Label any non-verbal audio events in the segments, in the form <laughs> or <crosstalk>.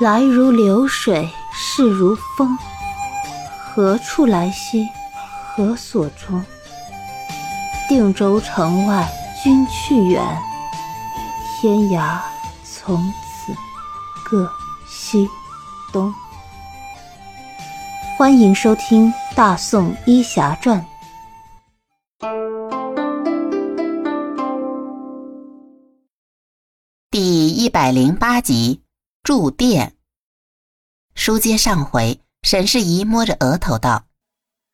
来如流水，逝如风。何处来兮？何所终？定州城外君去远，天涯从此各西东。欢迎收听《大宋医侠传》第一百零八集。住店。书接上回。沈世宜摸着额头道：“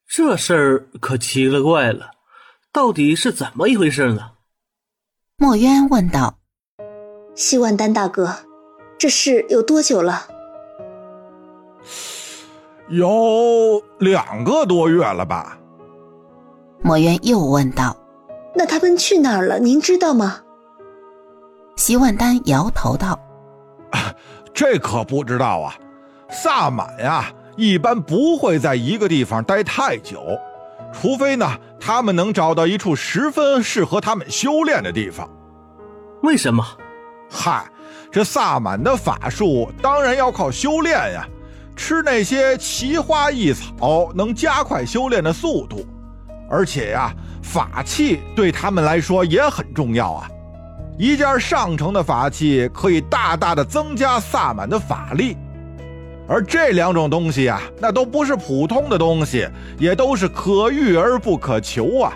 这事儿可奇了怪了，到底是怎么一回事呢？”墨渊问道：“西万丹大哥，这事有多久了？”“有两个多月了吧。”墨渊又问道：“那他们去哪儿了？您知道吗？”席万丹摇头道：“ <laughs> 这可不知道啊，萨满呀。”一般不会在一个地方待太久，除非呢，他们能找到一处十分适合他们修炼的地方。为什么？嗨，这萨满的法术当然要靠修炼呀，吃那些奇花异草能加快修炼的速度，而且呀，法器对他们来说也很重要啊。一件上乘的法器可以大大的增加萨满的法力。而这两种东西啊，那都不是普通的东西，也都是可遇而不可求啊。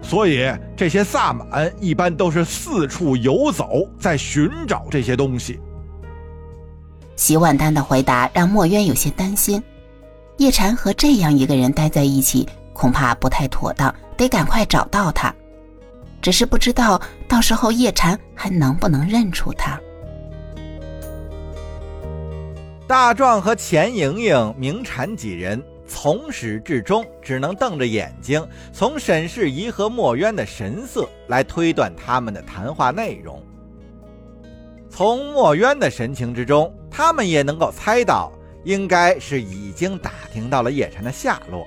所以这些萨满一般都是四处游走，在寻找这些东西。席万丹的回答让墨渊有些担心，叶禅和这样一个人待在一起，恐怕不太妥当，得赶快找到他。只是不知道到时候叶禅还能不能认出他。大壮和钱莹莹、明禅几人从始至终只能瞪着眼睛，从沈世宜和墨渊的神色来推断他们的谈话内容。从墨渊的神情之中，他们也能够猜到，应该是已经打听到了叶禅的下落。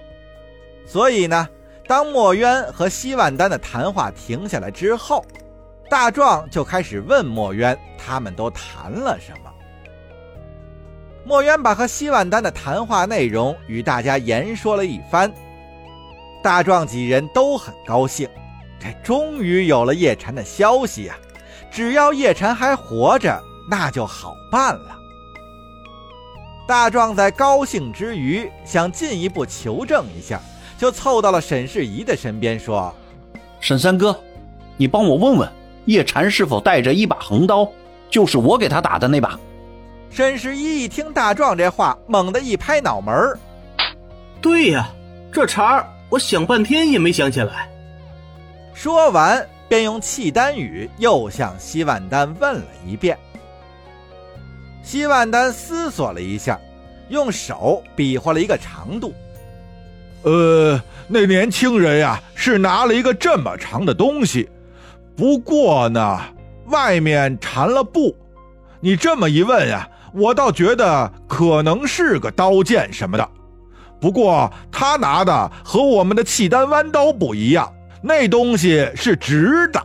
所以呢，当墨渊和西万丹的谈话停下来之后，大壮就开始问墨渊，他们都谈了什么。墨渊把和西万丹的谈话内容与大家言说了一番，大壮几人都很高兴，这终于有了叶禅的消息啊！只要叶禅还活着，那就好办了。大壮在高兴之余，想进一步求证一下，就凑到了沈世宜的身边说：“沈三哥，你帮我问问叶禅是否带着一把横刀，就是我给他打的那把。”沈世宜一听大壮这话，猛地一拍脑门儿：“对呀，这茬儿我想半天也没想起来。”说完，便用契丹语又向西万丹问了一遍。西万丹思索了一下，用手比划了一个长度：“呃，那年轻人呀，是拿了一个这么长的东西，不过呢，外面缠了布。你这么一问呀。”我倒觉得可能是个刀剑什么的，不过他拿的和我们的契丹弯刀不一样，那东西是直的。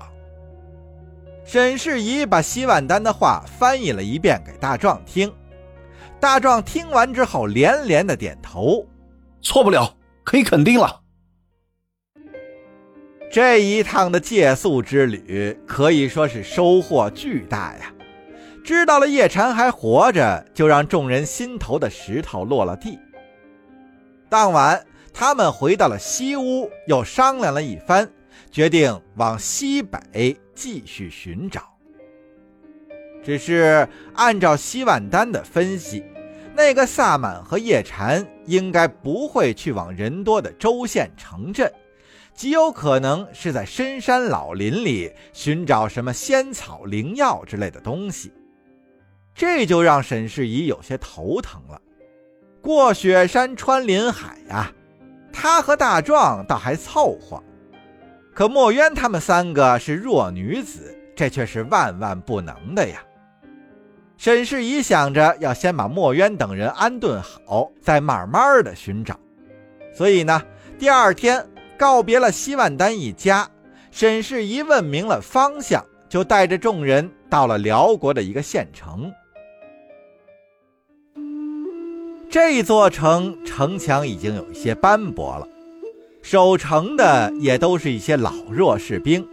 沈世宜把洗碗丹的话翻译了一遍给大壮听，大壮听完之后连连的点头，错不了，可以肯定了。这一趟的借宿之旅可以说是收获巨大呀。知道了叶禅还活着，就让众人心头的石头落了地。当晚，他们回到了西屋，又商量了一番，决定往西北继续寻找。只是按照西万丹的分析，那个萨满和叶禅应该不会去往人多的州县城镇，极有可能是在深山老林里寻找什么仙草灵药之类的东西。这就让沈世宜有些头疼了。过雪山穿林海呀，他和大壮倒还凑合，可墨渊他们三个是弱女子，这却是万万不能的呀。沈世宜想着要先把墨渊等人安顿好，再慢慢的寻找。所以呢，第二天告别了西万丹一家，沈世宜问明了方向，就带着众人到了辽国的一个县城。这座城城墙已经有一些斑驳了，守城的也都是一些老弱士兵。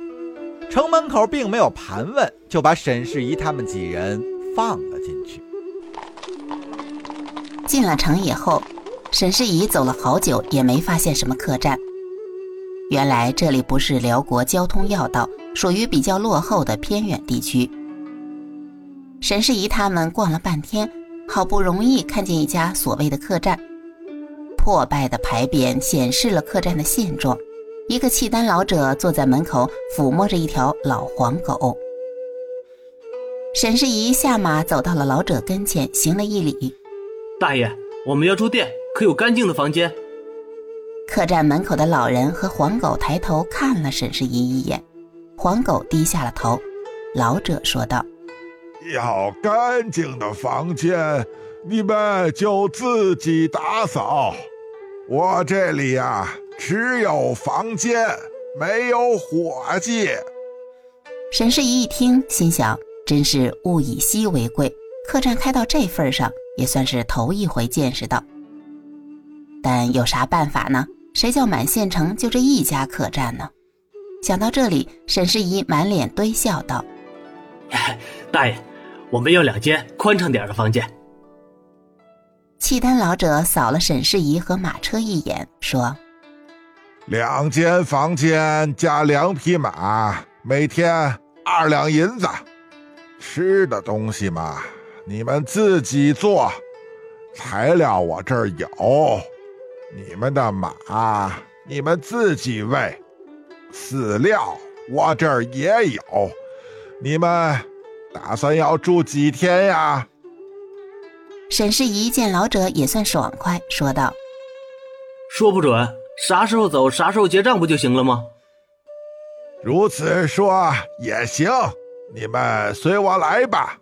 城门口并没有盘问，就把沈世宜他们几人放了进去。进了城以后，沈世宜走了好久也没发现什么客栈。原来这里不是辽国交通要道，属于比较落后的偏远地区。沈世宜他们逛了半天，好不容易看见一家所谓的客栈，破败的牌匾显示了客栈的现状。一个契丹老者坐在门口，抚摸着一条老黄狗。沈世宜下马走到了老者跟前，行了一礼：“大爷，我们要住店，可有干净的房间？”客栈门口的老人和黄狗抬头看了沈世宜一眼，黄狗低下了头。老者说道：“要干净的房间，你们就自己打扫。我这里呀。”只有房间，没有伙计。沈世宜一听，心想：真是物以稀为贵，客栈开到这份上，也算是头一回见识到。但有啥办法呢？谁叫满县城就这一家客栈呢？想到这里，沈世宜满脸堆笑道：“大爷，我们要两间宽敞点的房间。”契丹老者扫了沈世宜和马车一眼，说。两间房间加两匹马，每天二两银子。吃的东西嘛，你们自己做，材料我这儿有。你们的马，你们自己喂。饲料我这儿也有。你们打算要住几天呀？沈世宜见老者也算爽快，说道：“说不准。”啥时候走，啥时候结账不就行了吗？如此说也行，你们随我来吧。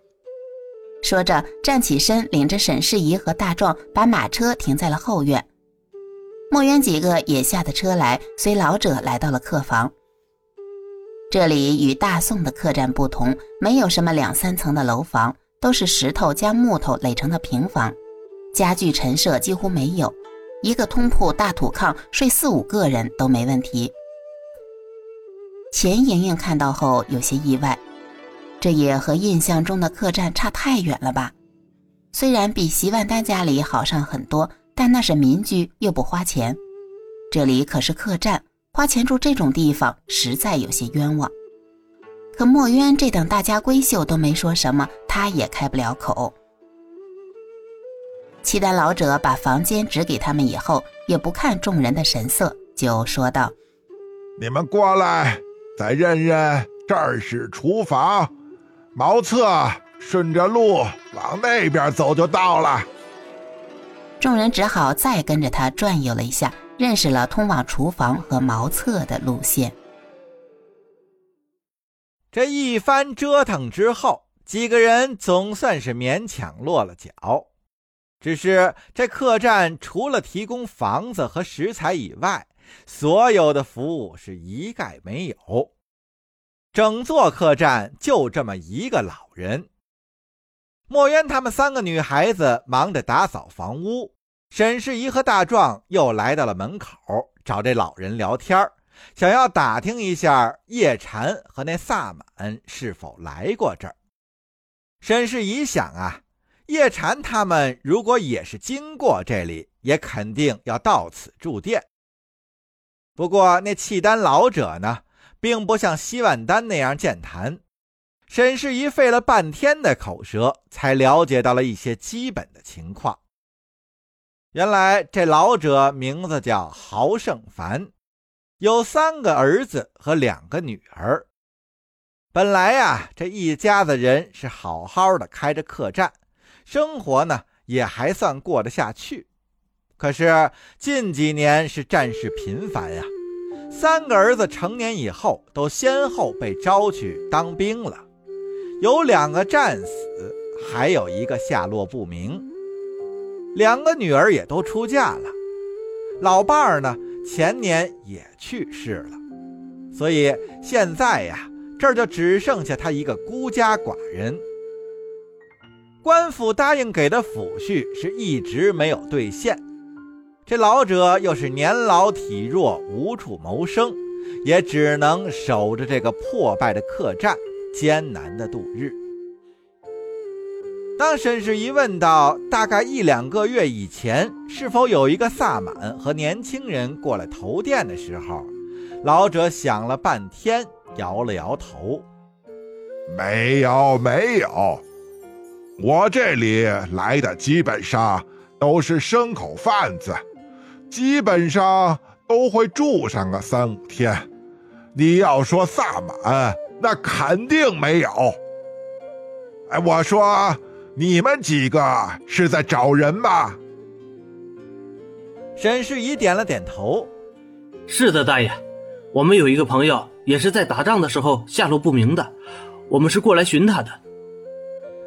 说着，站起身，领着沈世宜和大壮把马车停在了后院。墨渊几个也下的车来，随老者来到了客房。这里与大宋的客栈不同，没有什么两三层的楼房，都是石头加木头垒成的平房，家具陈设几乎没有。一个通铺大土炕，睡四五个人都没问题。钱莹莹看到后有些意外，这也和印象中的客栈差太远了吧？虽然比席万丹家里好上很多，但那是民居，又不花钱。这里可是客栈，花钱住这种地方，实在有些冤枉。可墨渊这等大家闺秀都没说什么，他也开不了口。契丹老者把房间指给他们以后，也不看众人的神色，就说道：“你们过来，再认认，这儿是厨房。茅厕顺着路往那边走就到了。”众人只好再跟着他转悠了一下，认识了通往厨房和茅厕的路线。这一番折腾之后，几个人总算是勉强落了脚。只是这客栈除了提供房子和食材以外，所有的服务是一概没有。整座客栈就这么一个老人。墨渊他们三个女孩子忙着打扫房屋，沈世宜和大壮又来到了门口，找这老人聊天想要打听一下叶禅和那萨满是否来过这儿。沈世宜想啊。叶禅他们如果也是经过这里，也肯定要到此住店。不过那契丹老者呢，并不像西万丹那样健谈。沈世宜费了半天的口舌，才了解到了一些基本的情况。原来这老者名字叫豪胜凡，有三个儿子和两个女儿。本来呀，这一家子人是好好的开着客栈。生活呢也还算过得下去，可是近几年是战事频繁呀。三个儿子成年以后都先后被招去当兵了，有两个战死，还有一个下落不明。两个女儿也都出嫁了，老伴儿呢前年也去世了，所以现在呀这儿就只剩下他一个孤家寡人。官府答应给的抚恤是一直没有兑现。这老者又是年老体弱，无处谋生，也只能守着这个破败的客栈，艰难的度日。当沈世仪问到大概一两个月以前是否有一个萨满和年轻人过来投店的时候，老者想了半天，摇了摇头：“没有，没有。我这里来的基本上都是牲口贩子。”基本上都会住上个三五天。你要说萨满，那肯定没有。哎，我说你们几个是在找人吗？沈世仪点了点头：“是的，大爷，我们有一个朋友也是在打仗的时候下落不明的，我们是过来寻他的。”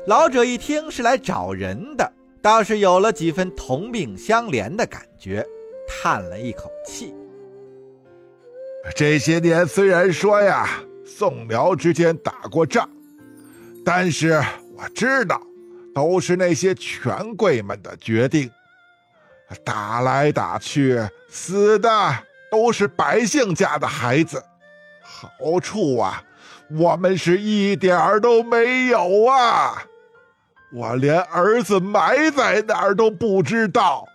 老者一听是来找人的，倒是有了几分同病相怜的感觉。叹了一口气。这些年虽然说呀，宋辽之间打过仗，但是我知道，都是那些权贵们的决定。打来打去，死的都是百姓家的孩子，好处啊，我们是一点儿都没有啊！我连儿子埋在哪儿都不知道，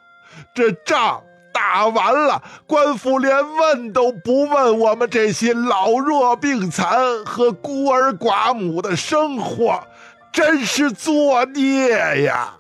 这仗。打完了，官府连问都不问我们这些老弱病残和孤儿寡母的生活，真是作孽呀！